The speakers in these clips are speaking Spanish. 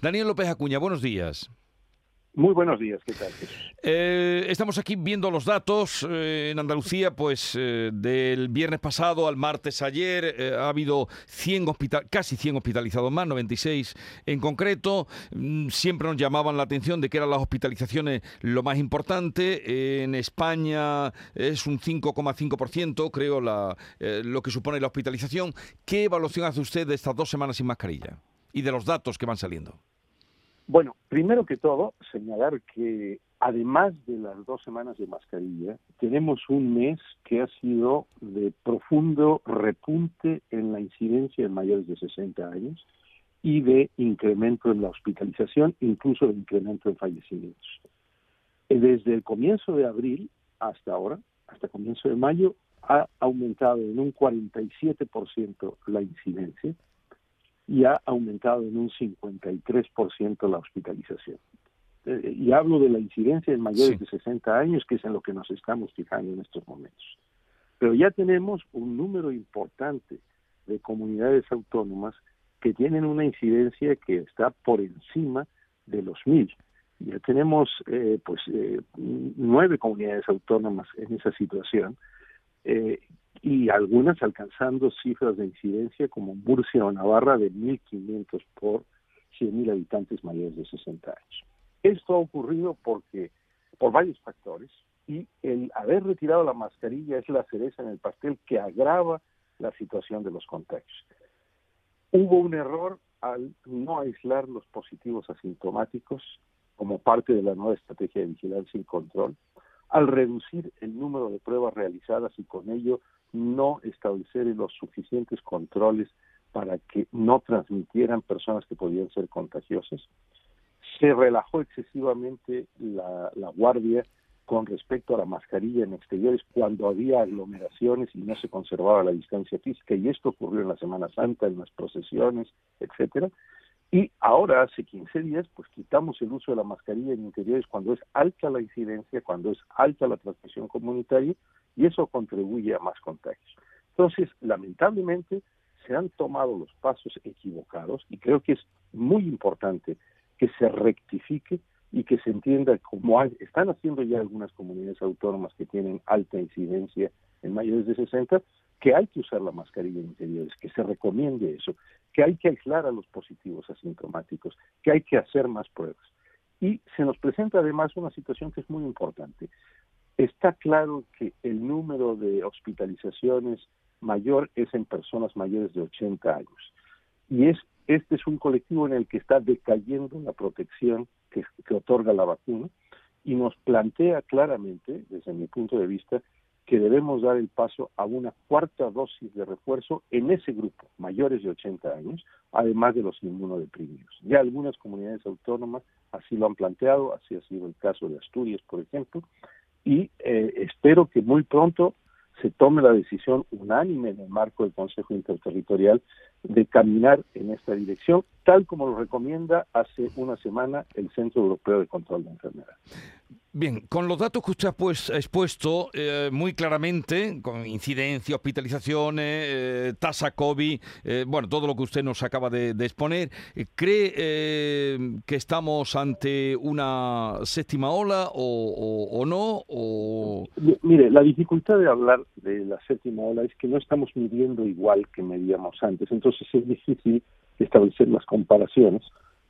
Daniel López Acuña, buenos días. Muy buenos días, ¿qué tal? Eh, estamos aquí viendo los datos eh, en Andalucía, pues eh, del viernes pasado al martes ayer ha habido 100 casi 100 hospitalizados más, 96 en concreto. Mm, siempre nos llamaban la atención de que eran las hospitalizaciones lo más importante. en España es un 5,5%, creo, la, lo que supone la hospitalización. ¿Qué evaluación hace usted de estas dos semanas sin mascarilla y de los datos que van saliendo? Bueno, primero que todo, señalar que además de las dos semanas de mascarilla, tenemos un mes que ha sido de profundo repunte en la incidencia en mayores de 60 años y de incremento en la hospitalización, incluso de incremento en fallecimientos. Desde el comienzo de abril hasta ahora, hasta comienzo de mayo, ha aumentado en un 47% la incidencia y ha aumentado en un 53% la hospitalización. Eh, y hablo de la incidencia en mayores de 60 años, que es en lo que nos estamos fijando en estos momentos. Pero ya tenemos un número importante de comunidades autónomas que tienen una incidencia que está por encima de los mil. Ya tenemos eh, pues eh, nueve comunidades autónomas en esa situación eh, y algunas alcanzando cifras de incidencia como Murcia o Navarra de 1.500 por 100.000 habitantes mayores de 60 años. Esto ha ocurrido porque por varios factores y el haber retirado la mascarilla es la cereza en el pastel que agrava la situación de los contagios. Hubo un error al no aislar los positivos asintomáticos como parte de la nueva estrategia de vigilancia y control, al reducir el número de pruebas realizadas y con ello no establecer los suficientes controles para que no transmitieran personas que podían ser contagiosas. Se relajó excesivamente la, guardia con respecto a la mascarilla en exteriores cuando había aglomeraciones y no se conservaba la distancia física y esto ocurrió en la Semana Santa, en las procesiones, etcétera. Y ahora, hace 15 días, pues quitamos el uso de la mascarilla en interiores cuando es alta la incidencia, cuando es alta la transmisión comunitaria, y eso contribuye a más contagios. Entonces, lamentablemente, se han tomado los pasos equivocados y creo que es muy importante que se rectifique y que se entienda como están haciendo ya algunas comunidades autónomas que tienen alta incidencia en mayores de 60, que hay que usar la mascarilla en interiores, que se recomiende eso, que hay que aislar a los positivos asintomáticos, que hay que hacer más pruebas. Y se nos presenta además una situación que es muy importante. Está claro que el número de hospitalizaciones mayor es en personas mayores de 80 años. Y es este es un colectivo en el que está decayendo la protección que, que otorga la vacuna y nos plantea claramente, desde mi punto de vista, que debemos dar el paso a una cuarta dosis de refuerzo en ese grupo, mayores de 80 años, además de los inmunodeprimidos. Ya algunas comunidades autónomas así lo han planteado, así ha sido el caso de Asturias, por ejemplo, y eh, espero que muy pronto se tome la decisión unánime en el marco del Consejo Interterritorial de caminar en esta dirección, tal como lo recomienda hace una semana el Centro Europeo de Control de Enfermedades. Bien, con los datos que usted ha, expuesto eh, muy claramente, con incidencia, hospitalizaciones, eh, tasa COVID, eh, bueno, todo lo que usted nos acaba de, exponer, ¿cree que estamos ante una séptima ola o, no? O... Mire, la dificultad de hablar de la séptima ola es que no estamos midiendo igual que medíamos antes, entonces es difícil establecer las comparaciones,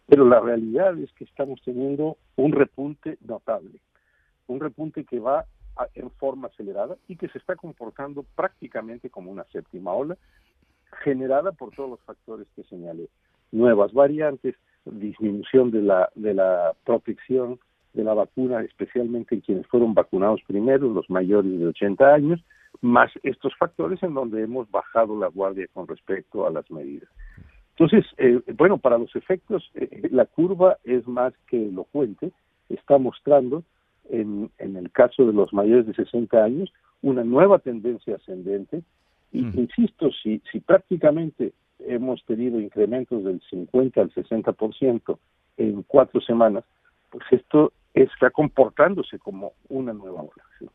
pero la realidad es que estamos teniendo un repunte notable un repunte que va en forma acelerada y que se está comportando prácticamente como una séptima ola, generada por todos los factores que señalé. Nuevas variantes, disminución de la, de la protección de la vacuna, especialmente en quienes fueron vacunados primero, los mayores de 80 años, más estos factores en donde hemos bajado la guardia con respecto a las medidas. Entonces, eh, bueno, para los efectos, eh, la curva es más que elocuente, está mostrando en, en el caso de los mayores de 60 años, una nueva tendencia ascendente. Y insisto, si, si prácticamente hemos tenido incrementos del 50 al 60% en cuatro semanas, pues esto está comportándose como una nueva ola.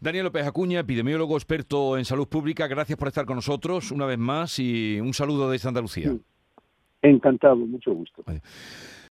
Daniel López Acuña, epidemiólogo experto en salud pública, gracias por estar con nosotros una vez más y un saludo desde Andalucía. Encantado, mucho gusto.